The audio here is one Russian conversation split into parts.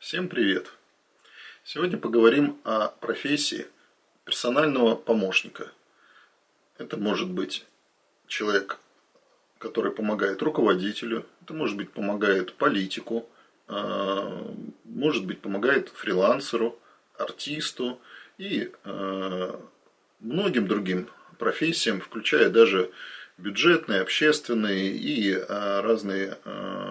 Всем привет! Сегодня поговорим о профессии персонального помощника. Это может быть человек, который помогает руководителю, это может быть помогает политику, а, может быть помогает фрилансеру, артисту и а, многим другим профессиям, включая даже бюджетные, общественные и а, разные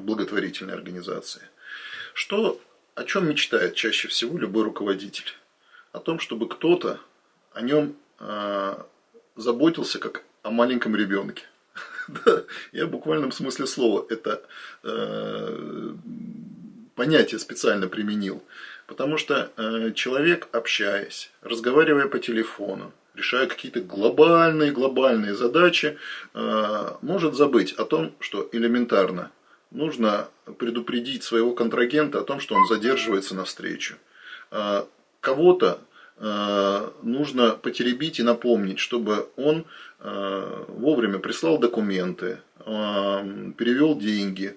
благотворительные организации. Что о чем мечтает чаще всего любой руководитель? О том, чтобы кто-то о нем э, заботился как о маленьком ребенке. да, я в буквальном смысле слова это э, понятие специально применил. Потому что э, человек, общаясь, разговаривая по телефону, решая какие-то глобальные-глобальные задачи, э, может забыть о том, что элементарно нужно предупредить своего контрагента о том, что он задерживается на встречу. А, кого-то а, нужно потеребить и напомнить, чтобы он а, вовремя прислал документы, перевел деньги,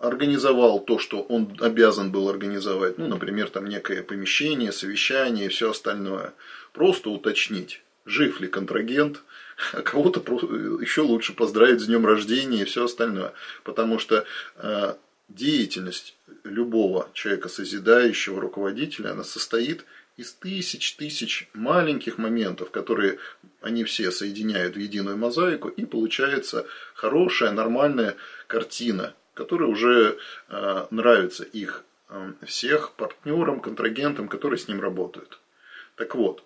организовал то, что он обязан был организовать, ну, например, там некое помещение, совещание и все остальное. Просто уточнить, жив ли контрагент, а кого-то еще лучше поздравить с днем рождения и все остальное. Потому что э, деятельность любого человека, созидающего руководителя, она состоит из тысяч тысяч маленьких моментов, которые они все соединяют в единую мозаику, и получается хорошая, нормальная картина, которая уже э, нравится их э, всех партнерам, контрагентам, которые с ним работают. Так вот,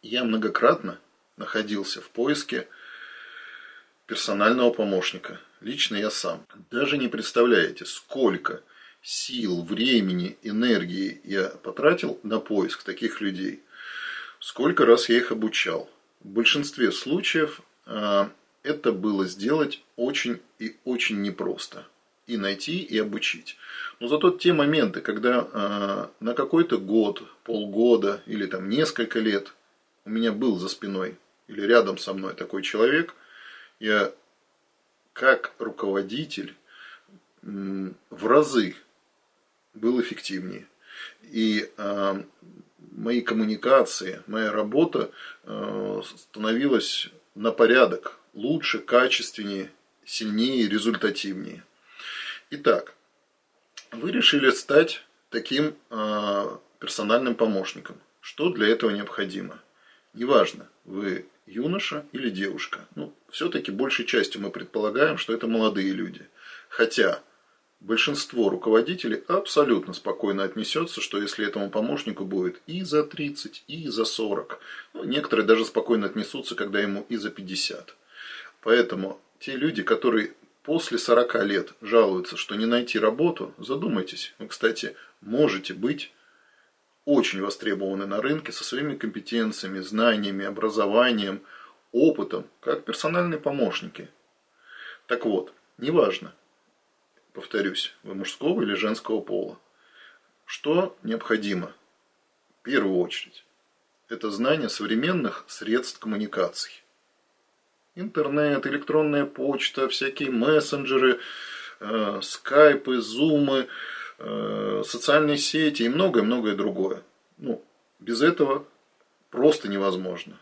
я многократно находился в поиске персонального помощника. Лично я сам. Даже не представляете, сколько сил, времени, энергии я потратил на поиск таких людей. Сколько раз я их обучал. В большинстве случаев э, это было сделать очень и очень непросто. И найти, и обучить. Но зато те моменты, когда э, на какой-то год, полгода или там несколько лет у меня был за спиной или рядом со мной такой человек, я как руководитель в разы был эффективнее. И э, мои коммуникации, моя работа э, становилась на порядок лучше, качественнее, сильнее, результативнее. Итак, вы решили стать таким э, персональным помощником. Что для этого необходимо? Неважно, вы юноша или девушка. Ну, все-таки большей частью мы предполагаем, что это молодые люди. Хотя большинство руководителей абсолютно спокойно отнесется, что если этому помощнику будет и за 30, и за 40. Ну, некоторые даже спокойно отнесутся, когда ему и за 50. Поэтому те люди, которые после 40 лет жалуются, что не найти работу, задумайтесь. Вы, кстати, можете быть очень востребованы на рынке со своими компетенциями, знаниями, образованием, опытом, как персональные помощники. Так вот, неважно, повторюсь, вы мужского или женского пола, что необходимо? В первую очередь, это знание современных средств коммуникаций. Интернет, электронная почта, всякие мессенджеры, э, скайпы, зумы – социальные сети и многое-многое другое. Ну, без этого просто невозможно.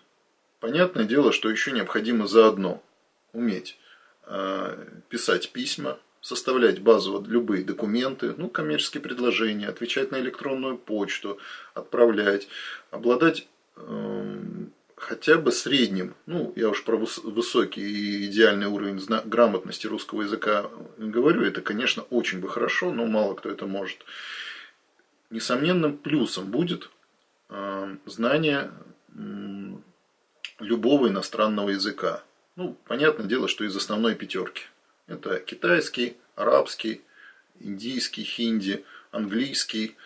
Понятное дело, что еще необходимо заодно уметь э, писать письма, составлять базово любые документы, ну, коммерческие предложения, отвечать на электронную почту, отправлять, обладать эм, хотя бы средним, ну, я уж про высокий и идеальный уровень грамотности русского языка говорю, это, конечно, очень бы хорошо, но мало кто это может. Несомненным плюсом будет э, знание э, любого иностранного языка. Ну, понятное дело, что из основной пятерки. Это китайский, арабский, индийский, хинди, английский,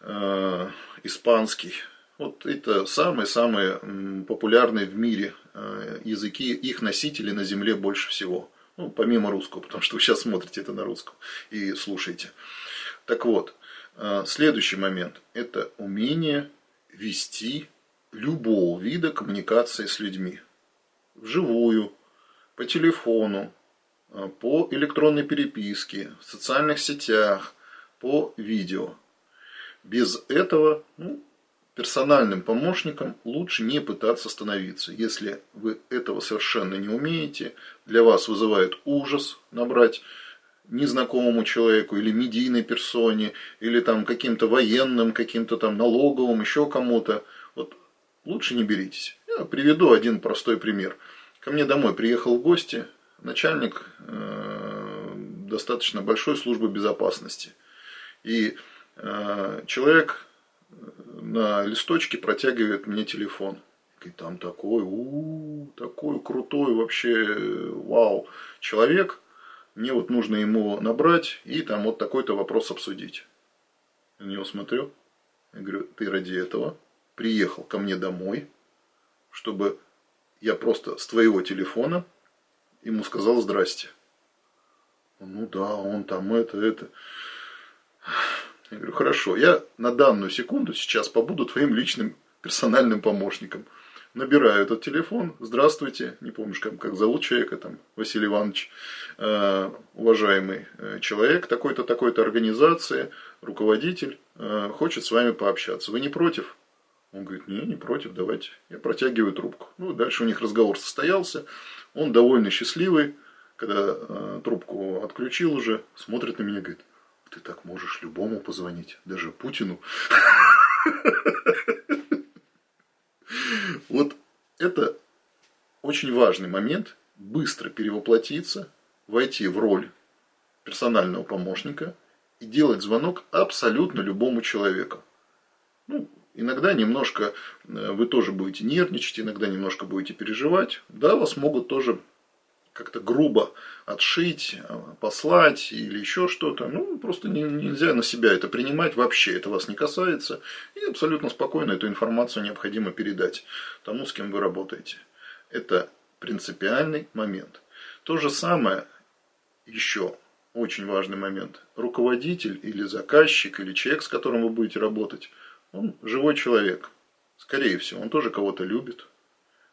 э, испанский – вот это самые-самые популярные в мире э, языки, их носители на Земле больше всего. Ну, помимо русского, потому что вы сейчас смотрите это на русском и слушаете. Так вот, э, следующий момент – это умение вести любого вида коммуникации с людьми. Вживую, по телефону, э, по электронной переписке, в социальных сетях, по видео. Без этого ну, персональным помощником лучше не пытаться становиться. Если вы этого совершенно не умеете, для вас вызывает ужас набрать незнакомому человеку или медийной персоне, или там каким-то военным, каким-то там налоговым, еще кому-то. Вот лучше не беритесь. Я приведу один простой пример. Ко мне домой приехал в гости начальник э, достаточно большой службы безопасности. И э, человек на листочке протягивает мне телефон. И там такой, у, такой крутой вообще, вау, человек. Мне вот нужно ему набрать и там вот такой-то вопрос обсудить. Я на него смотрю. Я говорю, ты ради этого приехал ко мне домой, чтобы я просто с твоего телефона ему сказал здрасте. Ну да, он там это, это. Я говорю, хорошо, я на данную секунду сейчас побуду твоим личным персональным помощником. Набираю этот телефон, здравствуйте, не помнишь, как, как зовут человека, там, Василий Иванович, э, уважаемый э, человек такой-то, такой-то организации, руководитель, э, хочет с вами пообщаться. Вы не против? Он говорит, не, не против, давайте. Я протягиваю трубку. Ну, дальше у них разговор состоялся. Он довольно счастливый, когда э, трубку отключил уже, смотрит на меня и говорит, ты так можешь любому позвонить, даже Путину. Вот это очень важный момент, быстро перевоплотиться, войти в роль персонального помощника и делать звонок абсолютно любому человеку. Ну, иногда немножко э, вы тоже будете нервничать, иногда немножко будете переживать. Да, вас могут тоже как-то грубо отшить, э, послать или еще что-то. Ну, просто не, нельзя на себя это принимать вообще, это вас не касается. И абсолютно спокойно эту информацию необходимо передать тому, с кем вы работаете. Это принципиальный момент. То же самое еще очень важный момент. Руководитель или заказчик или человек, с которым вы будете работать, он живой человек. Скорее всего, он тоже кого-то любит,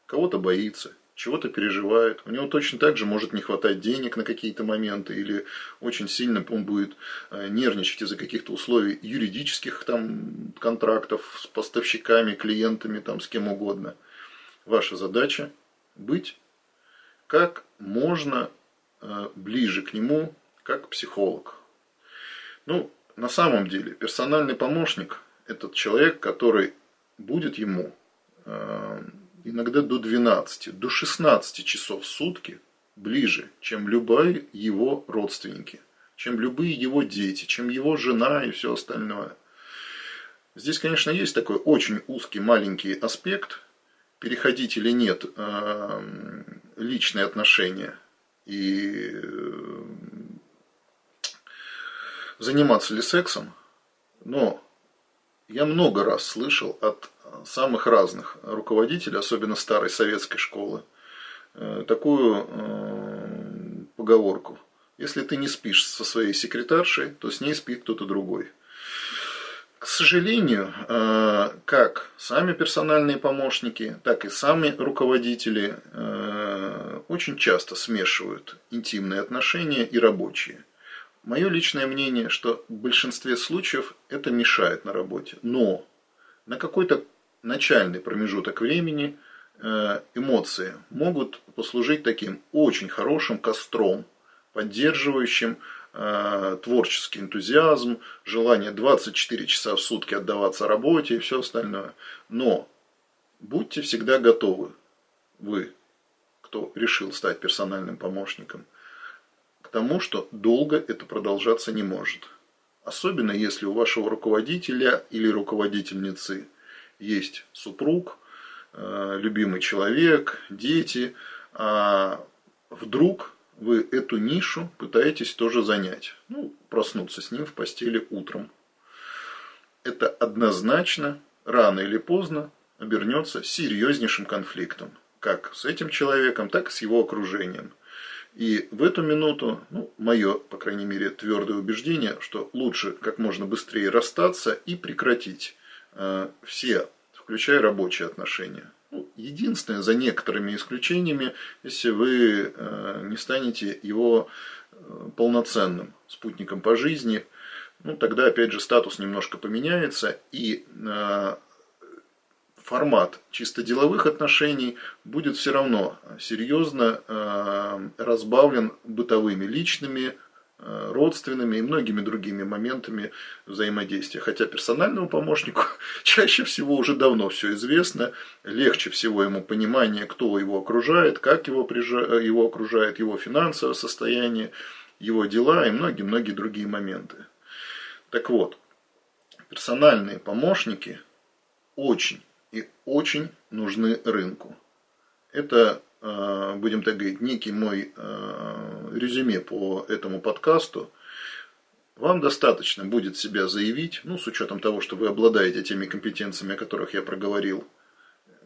кого-то боится, чего-то переживает. У него точно так же может не хватать денег на какие-то моменты, или очень сильно он будет э, нервничать из-за каких-то условий юридических там, контрактов с поставщиками, клиентами, там, с кем угодно. Ваша задача быть как можно э, ближе к нему, как психолог. Ну, на самом деле, персональный помощник – этот человек, который будет ему э, иногда до 12, до 16 часов в сутки ближе, чем любые его родственники, чем любые его дети, чем его жена и все остальное. Здесь, конечно, есть такой очень узкий маленький аспект, переходить или нет э, личные отношения и э, заниматься ли сексом, но я много раз слышал от самых разных руководителей, особенно старой советской школы, э, такую э, поговорку. Если ты не спишь со своей секретаршей, то с ней спит кто-то другой. К сожалению, э, как сами персональные помощники, так и сами руководители очень часто смешивают интимные отношения и рабочие. Мое личное мнение, что в большинстве случаев это мешает на работе. Но на какой-то начальный промежуток времени э, эмоции могут послужить таким очень хорошим костром, поддерживающим э, творческий энтузиазм, желание 24 часа в сутки отдаваться работе и все остальное. Но будьте всегда готовы, вы, кто решил стать персональным помощником, тому, что долго это продолжаться не может. Особенно если у вашего руководителя или руководительницы есть супруг, э, любимый человек, дети, а вдруг вы эту нишу пытаетесь тоже занять. Ну, проснуться с ним в постели утром. Это однозначно, рано или поздно, обернется серьезнейшим конфликтом. Как с этим человеком, так и с его окружением. И в эту минуту, ну, мое, по крайней мере, твердое убеждение, что лучше как можно быстрее расстаться и прекратить Э, все, включая рабочие отношения. Ну, единственное, за некоторыми исключениями, если вы э, не станете его э, полноценным спутником по жизни, ну, тогда, опять же, статус немножко поменяется, и э, формат чисто деловых отношений будет все равно серьезно э, разбавлен бытовыми, личными, э, родственными и многими другими моментами взаимодействия. Хотя персональному помощнику чаще всего уже давно все известно, легче всего ему понимание, кто его окружает, как его, его окружает, его финансовое состояние, его дела и многие-многие другие моменты. Так вот, персональные помощники очень и очень нужны рынку. Это, э, будем так говорить, некий мой э, резюме по этому подкасту. Вам достаточно будет себя заявить, ну, с учетом того, что вы обладаете теми компетенциями, о которых я проговорил,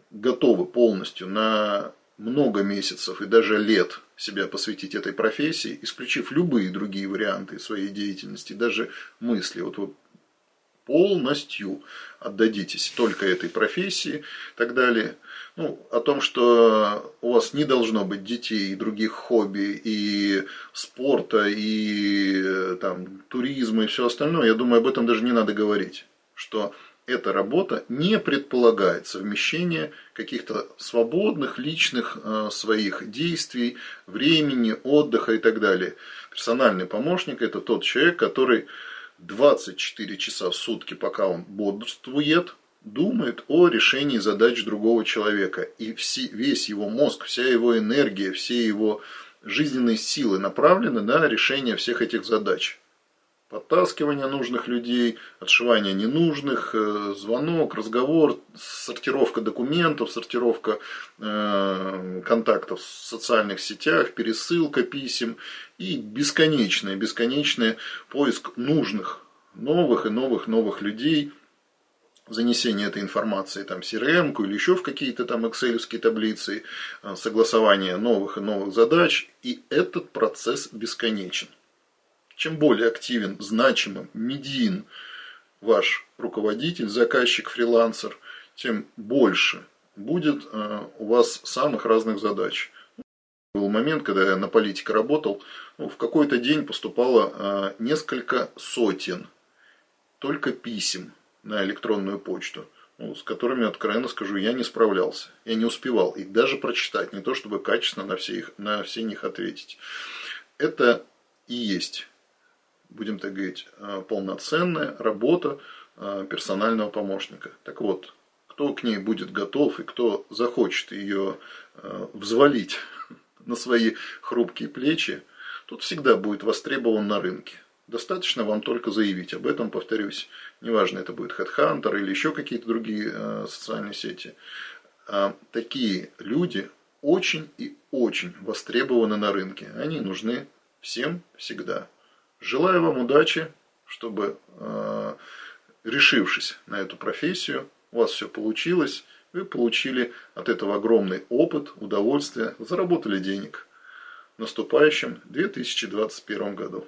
готовы полностью на много месяцев и даже лет себя посвятить этой профессии, исключив любые другие варианты своей деятельности, даже мысли. Вот вы полностью отдадитесь только этой профессии и так далее. Ну, о том, что у вас не должно быть детей и других хобби, и спорта, и там, туризма, и все остальное, я думаю, об этом даже не надо говорить. Что эта работа не предполагает совмещение каких-то свободных личных э, своих действий, времени, отдыха и так далее. Персональный помощник – это тот человек, который 24 часа в сутки, пока он бодрствует, думает о решении задач другого человека. И все, весь его мозг, вся его энергия, все его жизненные силы направлены на решение всех этих задач. Подтаскивание нужных людей, отшивание ненужных, э, звонок, разговор, сортировка документов, сортировка э, контактов в социальных сетях, пересылка писем и бесконечный, бесконечный поиск нужных, новых и новых, новых людей, занесение этой информации там, в CRM или еще в какие-то там excel таблицы, э, согласование новых и новых задач. И этот процесс бесконечен. Чем более активен, значимым, медиин ваш руководитель, заказчик, фрилансер, тем больше будет э, у вас самых разных задач. Был момент, когда я на политике работал, ну, в какой-то день поступало э, несколько сотен только писем на электронную почту, ну, с которыми, откровенно скажу, я не справлялся. Я не успевал их даже прочитать, не то чтобы качественно на все, их, на все них ответить. Это и есть будем так говорить, э, полноценная работа э, персонального помощника. Так вот, кто к ней будет готов и кто захочет ее э, взвалить на свои хрупкие плечи, тот всегда будет востребован на рынке. Достаточно вам только заявить об этом, повторюсь. Неважно, это будет HeadHunter или еще какие-то другие социальные сети. А такие люди очень и очень востребованы на рынке. Они нужны всем всегда. Желаю вам удачи, чтобы, э, решившись на эту профессию, у вас все получилось, вы получили от этого огромный опыт, удовольствие, заработали денег в наступающем 2021 году.